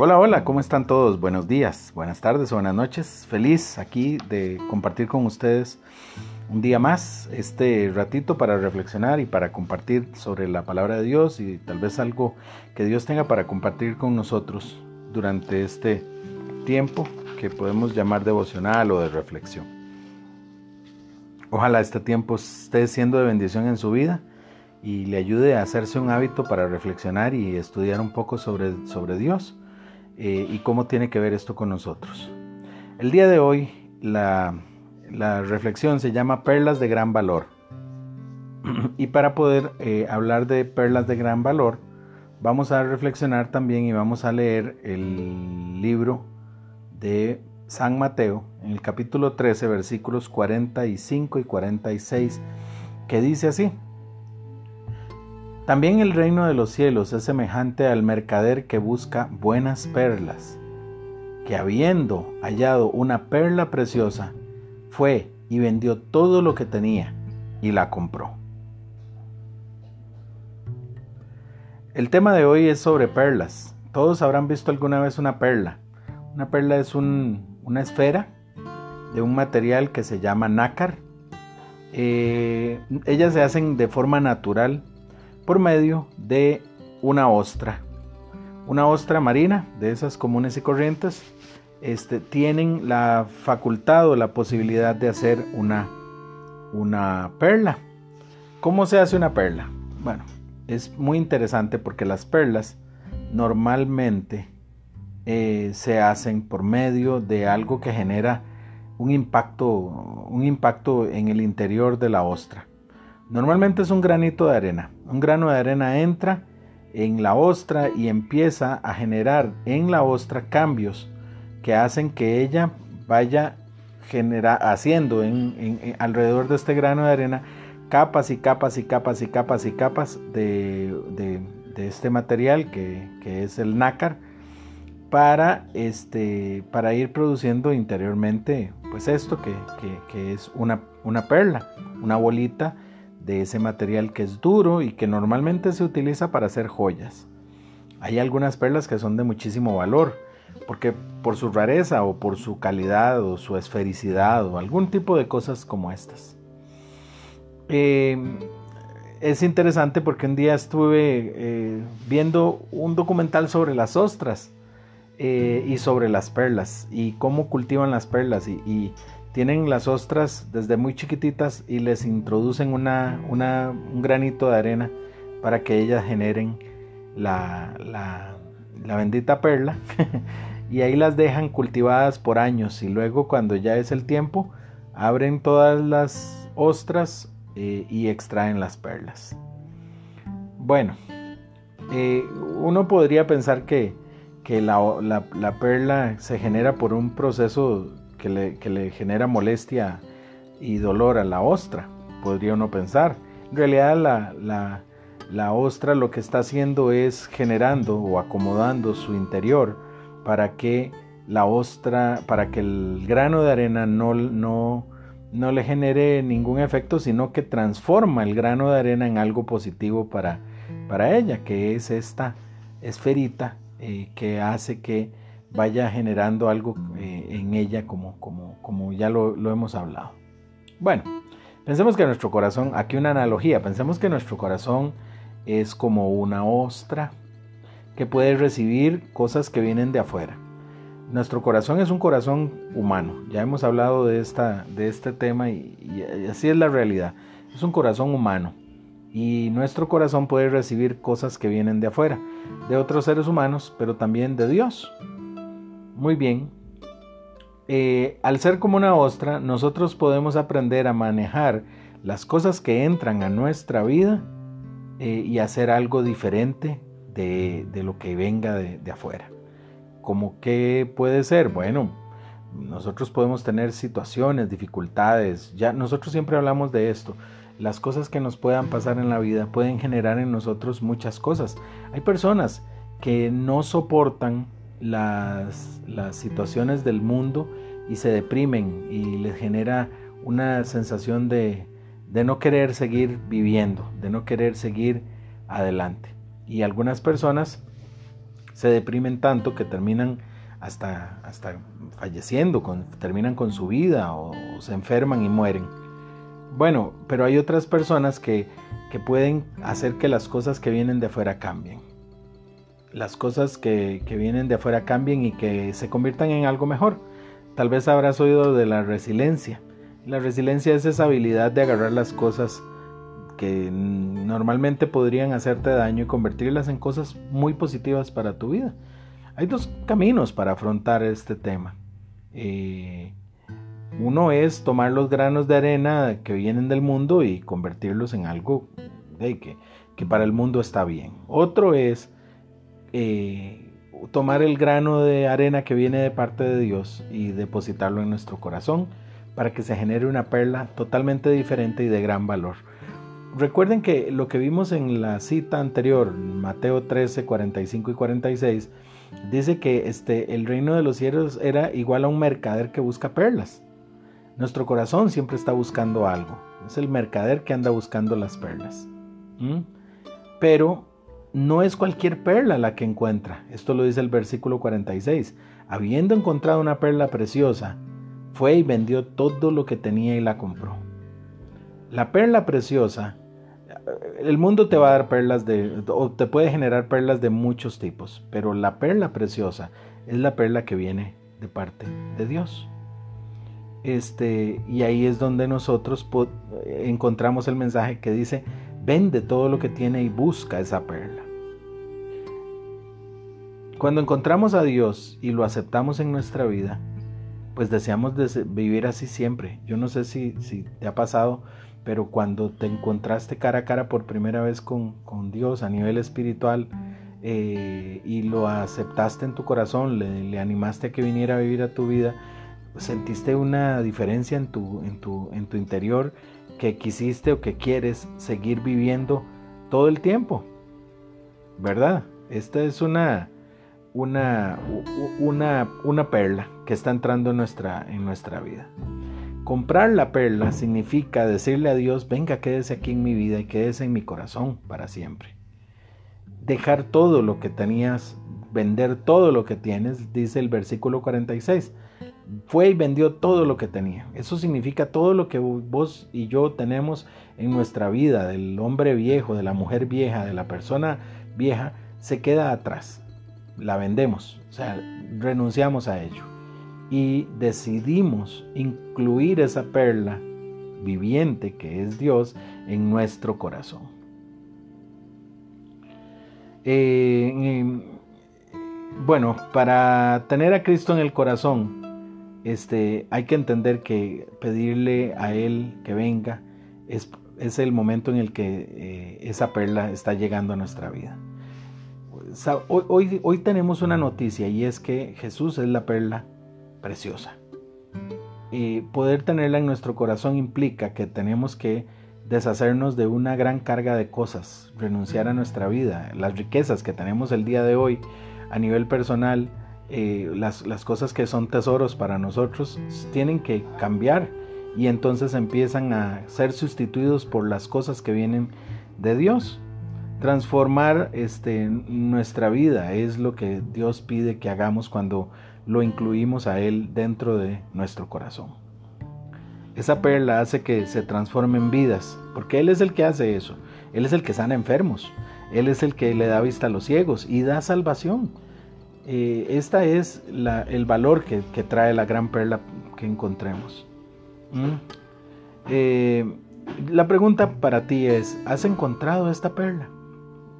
Hola, hola, ¿cómo están todos? Buenos días, buenas tardes buenas noches. Feliz aquí de compartir con ustedes un día más, este ratito para reflexionar y para compartir sobre la palabra de Dios y tal vez algo que Dios tenga para compartir con nosotros durante este tiempo que podemos llamar devocional o de reflexión. Ojalá este tiempo esté siendo de bendición en su vida y le ayude a hacerse un hábito para reflexionar y estudiar un poco sobre, sobre Dios eh, y cómo tiene que ver esto con nosotros. El día de hoy la, reflexión se llama Perlas de gran valor. y para poder eh, hablar de perlas de gran valor, vamos a reflexionar también y vamos a leer el libro de San Mateo en el capítulo 13 versículos 45 y 46 que dice así. También el reino de los cielos es semejante al mercader que busca buenas perlas, que habiendo hallado una perla preciosa, fue y vendió todo lo que tenía y la compró. El tema de hoy es sobre perlas. Todos habrán visto alguna vez una perla. Una perla es una esfera de un material que se llama nácar. Eh, ellas se hacen de forma natural por medio de una ostra. Una ostra marina, de esas comunes y corrientes, este, tienen la facultad o la posibilidad de hacer una, una perla. ¿Cómo se hace una perla? Bueno, es muy interesante porque las perlas normalmente eh, se hacen por medio de algo que genera un impacto, un impacto en el interior de la ostra. Normalmente es un granito de arena. Un grano de arena entra en la ostra y empieza a generar en la ostra cambios que hacen que ella vaya haciendo en, alrededor de este grano de arena capas y capas y capas y capas y capas de, este material que, es el nácar para, este, para ir produciendo interiormente pues esto que, es una, una perla, una bolita de ese material que es duro y que normalmente se utiliza para hacer joyas. Hay algunas perlas que son de muchísimo valor, porque por su rareza o por su calidad o su esfericidad o algún tipo de cosas como estas. Em, es interesante porque un día estuve eh, viendo un documental sobre las ostras eh, y sobre las perlas y cómo cultivan las perlas y tienen las ostras desde muy chiquititas y les introducen una, un granito de arena para que ellas generen la, la, bendita perla y ahí las dejan cultivadas por años y luego cuando ya es el tiempo abren todas las ostras eh, y extraen las perlas. Bueno, eh, uno podría pensar que, que la, la, perla se genera por un proceso que le, genera molestia y dolor a la ostra, podría uno pensar. En realidad la, la, ostra lo que está haciendo es generando o acomodando su interior para que la ostra, para que el grano de arena no, no, no le genere ningún efecto, sino que transforma el grano de arena en algo positivo para, para ella, que es esta esferita eh, que hace que vaya generando algo eh, en ella como, como, como ya lo, lo, hemos hablado. Bueno, pensemos que nuestro corazón, aquí una analogía, pensemos que nuestro corazón es como una ostra que puede recibir cosas que vienen de afuera. Nuestro corazón es un corazón humano, ya hemos hablado de, esta, de este tema y, y así es la realidad, es un corazón humano y nuestro corazón puede recibir cosas que vienen de afuera, de otros seres humanos, pero también de Dios. Muy bien. Eh, al ser como una ostra, nosotros podemos aprender a manejar las cosas que entran a nuestra vida eh, y hacer algo diferente de, lo que venga de, afuera. ¿Cómo que puede ser? Bueno, nosotros podemos tener situaciones, dificultades. Ya nosotros siempre hablamos de esto. Las cosas que nos puedan pasar en la vida pueden generar en nosotros muchas cosas. Hay personas que no soportan las, las situaciones del mundo y se deprimen y les genera una sensación de, de no querer seguir viviendo, de no querer seguir adelante. Y algunas personas se deprimen tanto que terminan hasta, hasta falleciendo, terminan con su vida o, se enferman y mueren. Bueno, pero hay otras personas que, que pueden hacer que las cosas que vienen de afuera cambien. Las cosas que, que vienen de afuera cambien y que se conviertan en algo mejor. Tal vez habrás oído de la resiliencia. La resiliencia es esa habilidad de agarrar las cosas que normalmente podrían hacerte daño y convertirlas en cosas muy positivas para tu vida. Hay dos caminos para afrontar este tema. Eh, uno es tomar los granos de arena que vienen del mundo y convertirlos en algo que, que, para el mundo está bien. Otro es eh, tomar el grano de arena que viene de parte de Dios y depositarlo en nuestro corazón para que se genere una perla totalmente diferente y de gran valor. Recuerden que lo que vimos en la cita anterior, Mateo 13, 45 y 46, dice que este, el reino de los cielos era igual a un mercader que busca perlas. Nuestro corazón siempre está buscando algo. Es el mercader que anda buscando las perlas. Pero no es cualquier perla la que encuentra. Esto lo dice el versículo 46. Habiendo encontrado una perla preciosa, fue y vendió todo lo que tenía y la compró. La perla preciosa, el mundo te va a dar perlas de, o te puede generar perlas de muchos tipos, pero la perla preciosa es la perla que viene de parte de Dios. Este, y ahí es donde nosotros encontramos el mensaje que dice, vende todo lo que tiene y busca esa perla. Cuando encontramos a Dios y lo aceptamos en nuestra vida, pues deseamos vivir así siempre. Yo no sé si, si te ha pasado, pero cuando te encontraste cara a cara por primera vez con, Dios a nivel espiritual eh, y lo aceptaste en tu corazón, le, animaste a que viniera a vivir a tu vida, sentiste una diferencia en tu, en tu, en tu interior que quisiste o que quieres seguir viviendo todo el tiempo, ¿verdad? Esta es una, una, una, una perla que está entrando en nuestra, en nuestra vida. Comprar la perla significa decirle a Dios, venga, quédese aquí en mi vida y quédese en mi corazón para siempre. Dejar todo lo que tenías, vender todo lo que tienes, dice el versículo 46. Fue y vendió todo lo que tenía. Eso significa todo lo que vos y yo tenemos en nuestra vida, del hombre viejo, de la mujer vieja, de la persona vieja, se queda atrás la vendemos, o sea, renunciamos a ello y decidimos incluir esa perla viviente que es Dios en nuestro corazón. Eh, bueno, para tener a Cristo en el corazón, este, hay que entender que pedirle a Él que venga es, el momento en el que eh, esa perla está llegando a nuestra vida hoy, hoy, tenemos una noticia y es que Jesús es la perla preciosa. Y poder tenerla en nuestro corazón implica que tenemos que deshacernos de una gran carga de cosas, renunciar a nuestra vida, las riquezas que tenemos el día de hoy a nivel personal, eh, las, las cosas que son tesoros para nosotros tienen que cambiar y entonces empiezan a ser sustituidos por las cosas que vienen de Dios. Transformar este, nuestra vida es lo que Dios pide que hagamos cuando lo incluimos a Él dentro de nuestro corazón. Esa perla hace que se transformen vidas, porque Él es el que hace eso. Él es el que sana enfermos. Él es el que le da vista a los ciegos y da salvación. Eh, esta es el valor que, trae la gran perla que encontremos. ¿Mm? Eh, la pregunta para ti es, ¿has encontrado esta perla?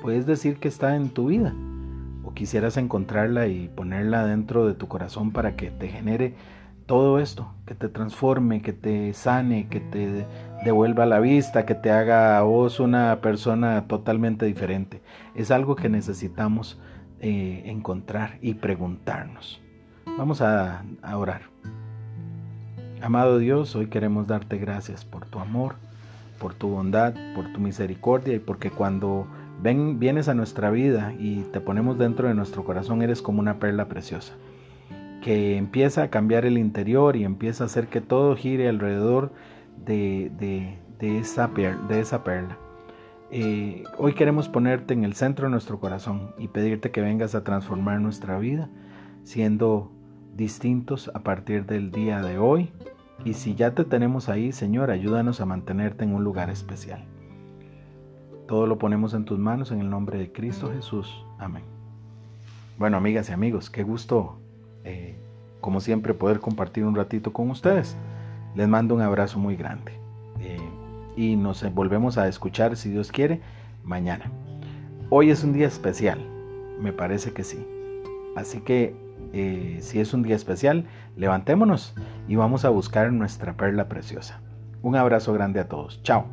puedes decir que está en tu vida o quisieras encontrarla y ponerla dentro de tu corazón para que te genere todo esto, que te transforme, que te sane, que te devuelva la vista, que te haga a vos una persona totalmente diferente. Es algo que necesitamos eh, encontrar y preguntarnos. Vamos a, orar. Amado Dios, hoy queremos darte gracias por tu amor, por tu bondad, por tu misericordia y porque cuando Ven, vienes a nuestra vida y te ponemos dentro de nuestro corazón, eres como una perla preciosa, que empieza a cambiar el interior y empieza a hacer que todo gire alrededor de, de esa perla. Eh, hoy queremos ponerte en el centro de nuestro corazón y pedirte que vengas a transformar nuestra vida, siendo distintos a partir del día de hoy. Y si ya te tenemos ahí, Señor, ayúdanos a mantenerte en un lugar especial. Todo lo ponemos en tus manos en el nombre de Cristo Jesús. Amén. Bueno, amigas y amigos, qué gusto, eh, como siempre, poder compartir un ratito con ustedes. Les mando un abrazo muy grande. Eh, y nos volvemos a escuchar, si Dios quiere, mañana. Hoy es un día especial, me parece que sí. Así que eh, si es un día especial, levantémonos y vamos a buscar nuestra perla preciosa. Un abrazo grande a todos. Chao.